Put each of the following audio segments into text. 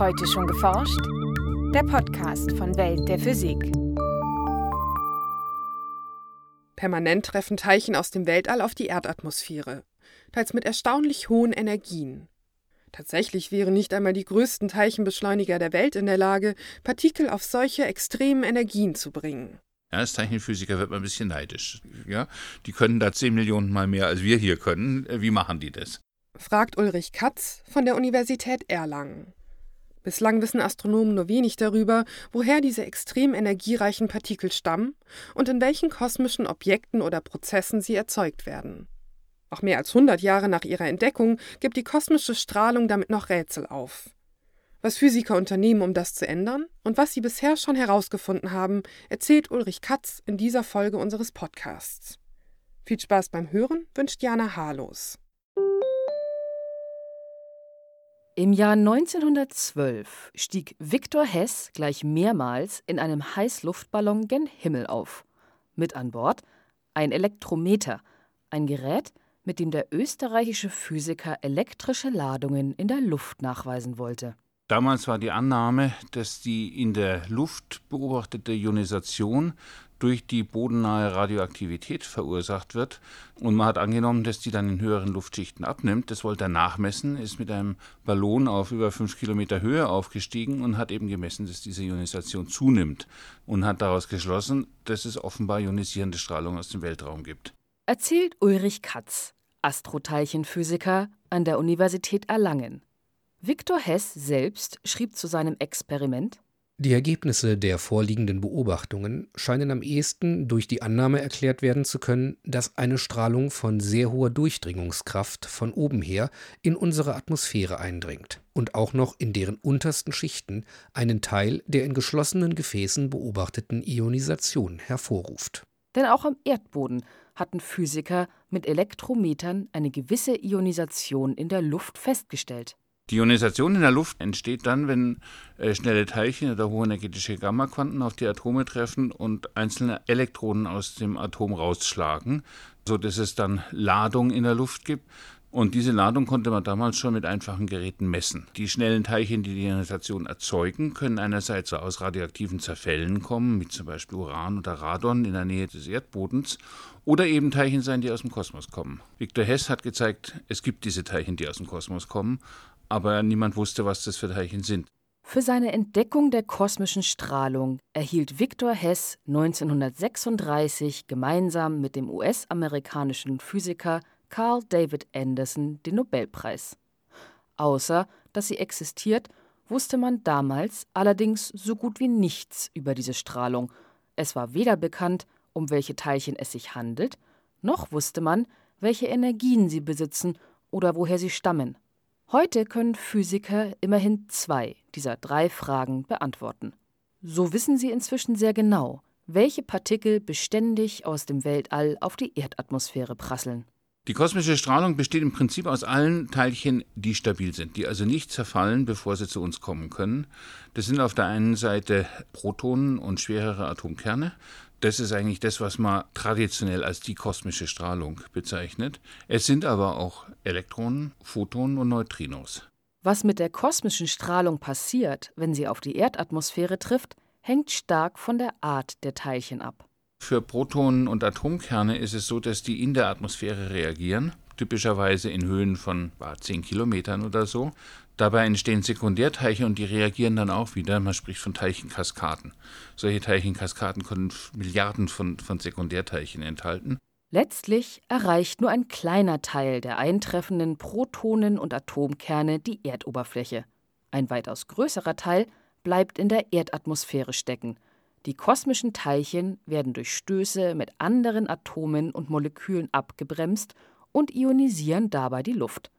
Heute schon geforscht? Der Podcast von Welt der Physik. Permanent treffen Teilchen aus dem Weltall auf die Erdatmosphäre, teils mit erstaunlich hohen Energien. Tatsächlich wären nicht einmal die größten Teilchenbeschleuniger der Welt in der Lage, Partikel auf solche extremen Energien zu bringen. Ja, als Teilchenphysiker wird man ein bisschen neidisch. Ja, die können da zehn Millionen Mal mehr als wir hier können. Wie machen die das? fragt Ulrich Katz von der Universität Erlangen. Bislang wissen Astronomen nur wenig darüber, woher diese extrem energiereichen Partikel stammen und in welchen kosmischen Objekten oder Prozessen sie erzeugt werden. Auch mehr als 100 Jahre nach ihrer Entdeckung gibt die kosmische Strahlung damit noch Rätsel auf. Was Physiker unternehmen, um das zu ändern und was sie bisher schon herausgefunden haben, erzählt Ulrich Katz in dieser Folge unseres Podcasts. Viel Spaß beim Hören wünscht Jana Harlos. Im Jahr 1912 stieg Viktor Hess gleich mehrmals in einem Heißluftballon gen Himmel auf. Mit an Bord ein Elektrometer, ein Gerät, mit dem der österreichische Physiker elektrische Ladungen in der Luft nachweisen wollte. Damals war die Annahme, dass die in der Luft beobachtete Ionisation durch die bodennahe Radioaktivität verursacht wird. Und man hat angenommen, dass die dann in höheren Luftschichten abnimmt. Das wollte er nachmessen, ist mit einem Ballon auf über fünf Kilometer Höhe aufgestiegen und hat eben gemessen, dass diese Ionisation zunimmt. Und hat daraus geschlossen, dass es offenbar ionisierende Strahlung aus dem Weltraum gibt. Erzählt Ulrich Katz, Astroteilchenphysiker an der Universität Erlangen. Viktor Hess selbst schrieb zu seinem Experiment die Ergebnisse der vorliegenden Beobachtungen scheinen am ehesten durch die Annahme erklärt werden zu können, dass eine Strahlung von sehr hoher Durchdringungskraft von oben her in unsere Atmosphäre eindringt und auch noch in deren untersten Schichten einen Teil der in geschlossenen Gefäßen beobachteten Ionisation hervorruft. Denn auch am Erdboden hatten Physiker mit Elektrometern eine gewisse Ionisation in der Luft festgestellt. Die Ionisation in der Luft entsteht dann, wenn äh, schnelle Teilchen oder hochenergetische Gammaquanten auf die Atome treffen und einzelne Elektronen aus dem Atom rausschlagen, sodass es dann Ladung in der Luft gibt. Und diese Ladung konnte man damals schon mit einfachen Geräten messen. Die schnellen Teilchen, die die Ionisation erzeugen, können einerseits aus radioaktiven Zerfällen kommen, wie zum Beispiel Uran oder Radon in der Nähe des Erdbodens, oder eben Teilchen sein, die aus dem Kosmos kommen. Viktor Hess hat gezeigt, es gibt diese Teilchen, die aus dem Kosmos kommen, aber niemand wusste, was das für Teilchen sind. Für seine Entdeckung der kosmischen Strahlung erhielt Victor Hess 1936 gemeinsam mit dem US-amerikanischen Physiker Carl David Anderson den Nobelpreis. Außer dass sie existiert, wusste man damals allerdings so gut wie nichts über diese Strahlung. Es war weder bekannt, um welche Teilchen es sich handelt, noch wusste man, welche Energien sie besitzen oder woher sie stammen. Heute können Physiker immerhin zwei dieser drei Fragen beantworten. So wissen sie inzwischen sehr genau, welche Partikel beständig aus dem Weltall auf die Erdatmosphäre prasseln. Die kosmische Strahlung besteht im Prinzip aus allen Teilchen, die stabil sind, die also nicht zerfallen, bevor sie zu uns kommen können. Das sind auf der einen Seite Protonen und schwerere Atomkerne. Das ist eigentlich das, was man traditionell als die kosmische Strahlung bezeichnet. Es sind aber auch Elektronen, Photonen und Neutrinos. Was mit der kosmischen Strahlung passiert, wenn sie auf die Erdatmosphäre trifft, hängt stark von der Art der Teilchen ab. Für Protonen und Atomkerne ist es so, dass die in der Atmosphäre reagieren, typischerweise in Höhen von 10 Kilometern oder so. Dabei entstehen Sekundärteilchen und die reagieren dann auch wieder. Man spricht von Teilchenkaskaden. Solche Teilchenkaskaden können Milliarden von, von Sekundärteilchen enthalten. Letztlich erreicht nur ein kleiner Teil der eintreffenden Protonen und Atomkerne die Erdoberfläche. Ein weitaus größerer Teil bleibt in der Erdatmosphäre stecken. Die kosmischen Teilchen werden durch Stöße mit anderen Atomen und Molekülen abgebremst und ionisieren dabei die Luft.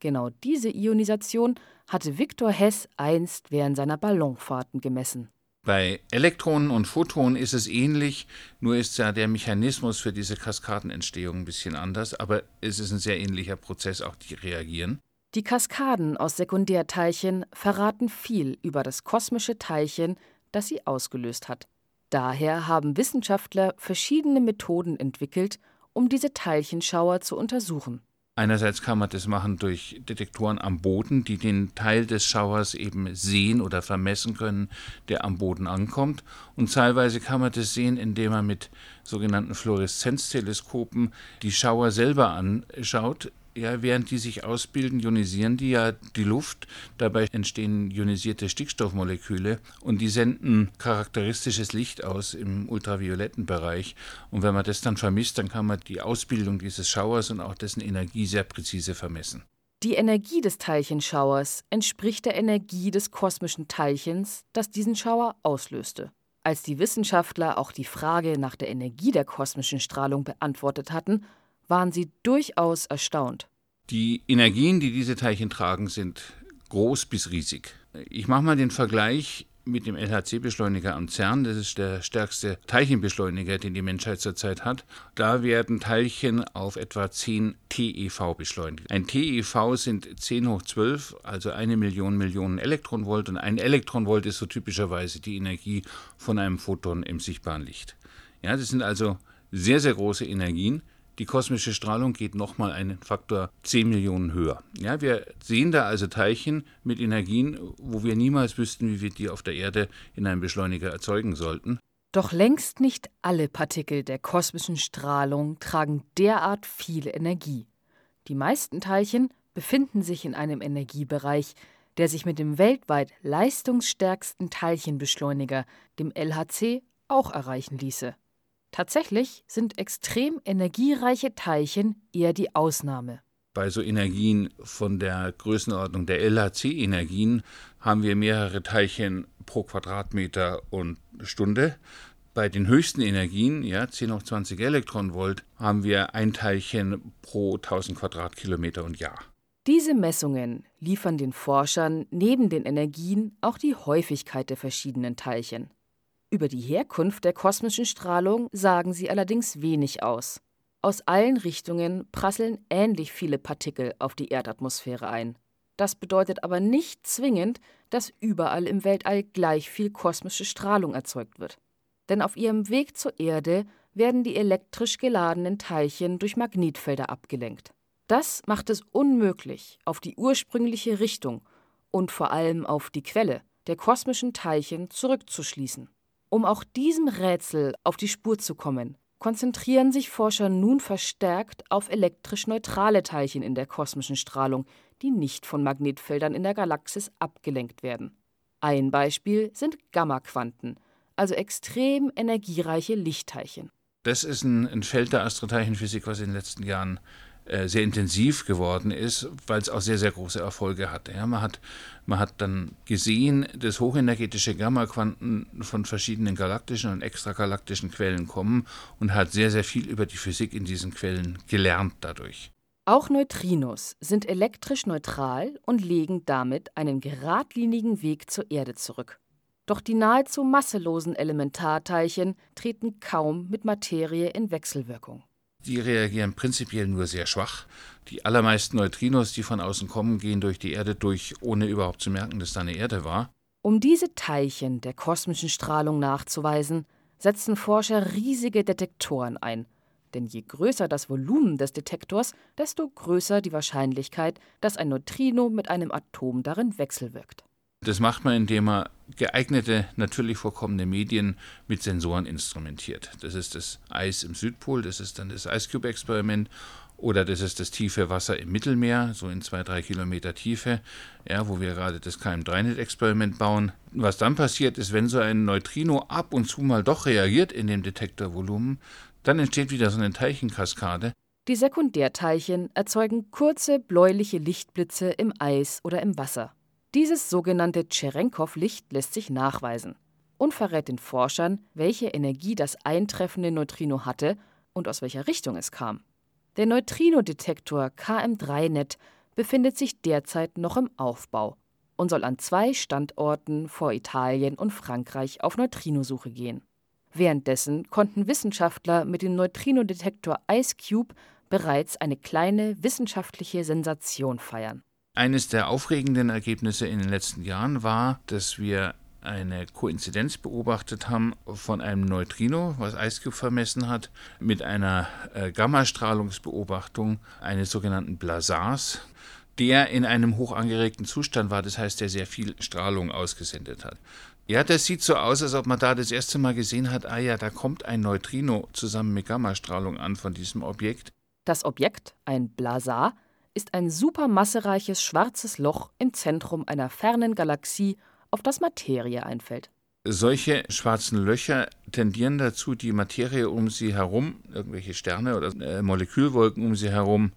Genau diese Ionisation hatte Viktor Hess einst während seiner Ballonfahrten gemessen. Bei Elektronen und Photonen ist es ähnlich, nur ist ja der Mechanismus für diese Kaskadenentstehung ein bisschen anders, aber es ist ein sehr ähnlicher Prozess, auch die reagieren. Die Kaskaden aus Sekundärteilchen verraten viel über das kosmische Teilchen, das sie ausgelöst hat. Daher haben Wissenschaftler verschiedene Methoden entwickelt, um diese Teilchenschauer zu untersuchen. Einerseits kann man das machen durch Detektoren am Boden, die den Teil des Schauers eben sehen oder vermessen können, der am Boden ankommt. Und teilweise kann man das sehen, indem man mit sogenannten Fluoreszenzteleskopen die Schauer selber anschaut, ja, während die sich ausbilden, ionisieren die ja die Luft. Dabei entstehen ionisierte Stickstoffmoleküle und die senden charakteristisches Licht aus im ultravioletten Bereich. Und wenn man das dann vermisst, dann kann man die Ausbildung dieses Schauers und auch dessen Energie sehr präzise vermessen. Die Energie des Teilchenschauers entspricht der Energie des kosmischen Teilchens, das diesen Schauer auslöste. Als die Wissenschaftler auch die Frage nach der Energie der kosmischen Strahlung beantwortet hatten, waren sie durchaus erstaunt. Die Energien, die diese Teilchen tragen, sind groß bis riesig. Ich mache mal den Vergleich mit dem LHC-Beschleuniger am CERN. Das ist der stärkste Teilchenbeschleuniger, den die Menschheit zurzeit hat. Da werden Teilchen auf etwa 10 TeV beschleunigt. Ein TeV sind 10 hoch 12, also eine Million Millionen Elektronenvolt. Und ein Elektronenvolt ist so typischerweise die Energie von einem Photon im sichtbaren Licht. Ja, das sind also sehr, sehr große Energien die kosmische Strahlung geht nochmal einen Faktor 10 Millionen höher. Ja, wir sehen da also Teilchen mit Energien, wo wir niemals wüssten, wie wir die auf der Erde in einem Beschleuniger erzeugen sollten. Doch längst nicht alle Partikel der kosmischen Strahlung tragen derart viel Energie. Die meisten Teilchen befinden sich in einem Energiebereich, der sich mit dem weltweit leistungsstärksten Teilchenbeschleuniger, dem LHC, auch erreichen ließe. Tatsächlich sind extrem energiereiche Teilchen eher die Ausnahme. Bei so Energien von der Größenordnung der LHC-Energien haben wir mehrere Teilchen pro Quadratmeter und Stunde. Bei den höchsten Energien, ja, 10 hoch 20 Elektronenvolt, haben wir ein Teilchen pro 1000 Quadratkilometer und Jahr. Diese Messungen liefern den Forschern neben den Energien auch die Häufigkeit der verschiedenen Teilchen. Über die Herkunft der kosmischen Strahlung sagen sie allerdings wenig aus. Aus allen Richtungen prasseln ähnlich viele Partikel auf die Erdatmosphäre ein. Das bedeutet aber nicht zwingend, dass überall im Weltall gleich viel kosmische Strahlung erzeugt wird. Denn auf ihrem Weg zur Erde werden die elektrisch geladenen Teilchen durch Magnetfelder abgelenkt. Das macht es unmöglich, auf die ursprüngliche Richtung und vor allem auf die Quelle der kosmischen Teilchen zurückzuschließen. Um auch diesem Rätsel auf die Spur zu kommen, konzentrieren sich Forscher nun verstärkt auf elektrisch neutrale Teilchen in der kosmischen Strahlung, die nicht von Magnetfeldern in der Galaxis abgelenkt werden. Ein Beispiel sind Gammaquanten, also extrem energiereiche Lichtteilchen. Das ist ein, ein Feld der Astroteilchenphysik, was in den letzten Jahren sehr intensiv geworden ist, weil es auch sehr, sehr große Erfolge hatte. Ja, man, hat, man hat dann gesehen, dass hochenergetische Gammaquanten von verschiedenen galaktischen und extragalaktischen Quellen kommen und hat sehr, sehr viel über die Physik in diesen Quellen gelernt dadurch. Auch Neutrinos sind elektrisch neutral und legen damit einen geradlinigen Weg zur Erde zurück. Doch die nahezu masselosen Elementarteilchen treten kaum mit Materie in Wechselwirkung. Die reagieren prinzipiell nur sehr schwach. Die allermeisten Neutrinos, die von außen kommen, gehen durch die Erde durch, ohne überhaupt zu merken, dass da eine Erde war. Um diese Teilchen der kosmischen Strahlung nachzuweisen, setzen Forscher riesige Detektoren ein. Denn je größer das Volumen des Detektors, desto größer die Wahrscheinlichkeit, dass ein Neutrino mit einem Atom darin wechselwirkt. Das macht man, indem man geeignete, natürlich vorkommende Medien mit Sensoren instrumentiert. Das ist das Eis im Südpol, das ist dann das Ice Cube Experiment oder das ist das tiefe Wasser im Mittelmeer, so in zwei, drei Kilometer Tiefe, ja, wo wir gerade das KM3-Net-Experiment bauen. Was dann passiert ist, wenn so ein Neutrino ab und zu mal doch reagiert in dem Detektorvolumen, dann entsteht wieder so eine Teilchenkaskade. Die Sekundärteilchen erzeugen kurze bläuliche Lichtblitze im Eis oder im Wasser. Dieses sogenannte Tscherenkow-Licht lässt sich nachweisen und verrät den Forschern, welche Energie das eintreffende Neutrino hatte und aus welcher Richtung es kam. Der Neutrino-Detektor KM3-Net befindet sich derzeit noch im Aufbau und soll an zwei Standorten vor Italien und Frankreich auf Neutrinosuche gehen. Währenddessen konnten Wissenschaftler mit dem Neutrino-Detektor IceCube bereits eine kleine wissenschaftliche Sensation feiern. Eines der aufregenden Ergebnisse in den letzten Jahren war, dass wir eine Koinzidenz beobachtet haben von einem Neutrino, was IceCube vermessen hat, mit einer äh, Gammastrahlungsbeobachtung eines sogenannten Blazars, der in einem hoch angeregten Zustand war, das heißt, der sehr viel Strahlung ausgesendet hat. Ja, das sieht so aus, als ob man da das erste Mal gesehen hat, ah ja, da kommt ein Neutrino zusammen mit Gammastrahlung an von diesem Objekt. Das Objekt, ein Blazar, ist ein supermassereiches schwarzes Loch im Zentrum einer fernen Galaxie, auf das Materie einfällt. Solche schwarzen Löcher tendieren dazu, die Materie um sie herum, irgendwelche Sterne oder äh, Molekülwolken um sie herum,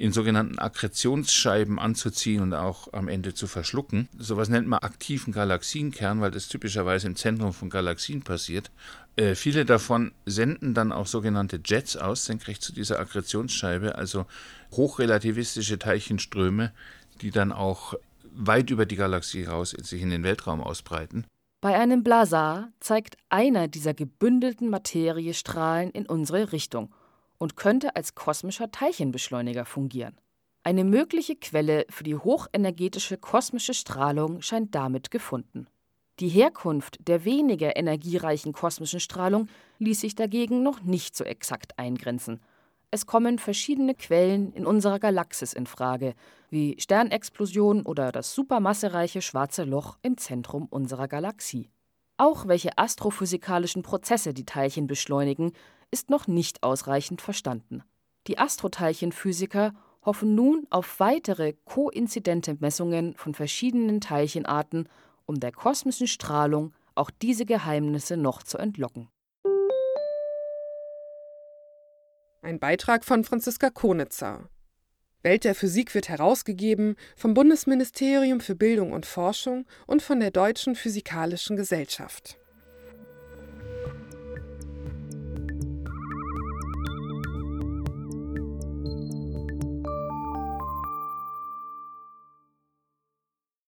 in sogenannten Akkretionsscheiben anzuziehen und auch am Ende zu verschlucken. Sowas nennt man aktiven Galaxienkern, weil das typischerweise im Zentrum von Galaxien passiert. Äh, viele davon senden dann auch sogenannte Jets aus, senkrecht zu dieser Akkretionsscheibe, also hochrelativistische Teilchenströme, die dann auch weit über die Galaxie raus sich in den Weltraum ausbreiten. Bei einem Blazar zeigt einer dieser gebündelten Materiestrahlen in unsere Richtung und könnte als kosmischer Teilchenbeschleuniger fungieren. Eine mögliche Quelle für die hochenergetische kosmische Strahlung scheint damit gefunden. Die Herkunft der weniger energiereichen kosmischen Strahlung ließ sich dagegen noch nicht so exakt eingrenzen. Es kommen verschiedene Quellen in unserer Galaxis in Frage, wie Sternexplosionen oder das supermassereiche schwarze Loch im Zentrum unserer Galaxie. Auch welche astrophysikalischen Prozesse die Teilchen beschleunigen, ist noch nicht ausreichend verstanden. Die Astroteilchenphysiker hoffen nun auf weitere koinzidente Messungen von verschiedenen Teilchenarten, um der kosmischen Strahlung auch diese Geheimnisse noch zu entlocken. Ein Beitrag von Franziska Konitzer. Welt der Physik wird herausgegeben vom Bundesministerium für Bildung und Forschung und von der Deutschen Physikalischen Gesellschaft.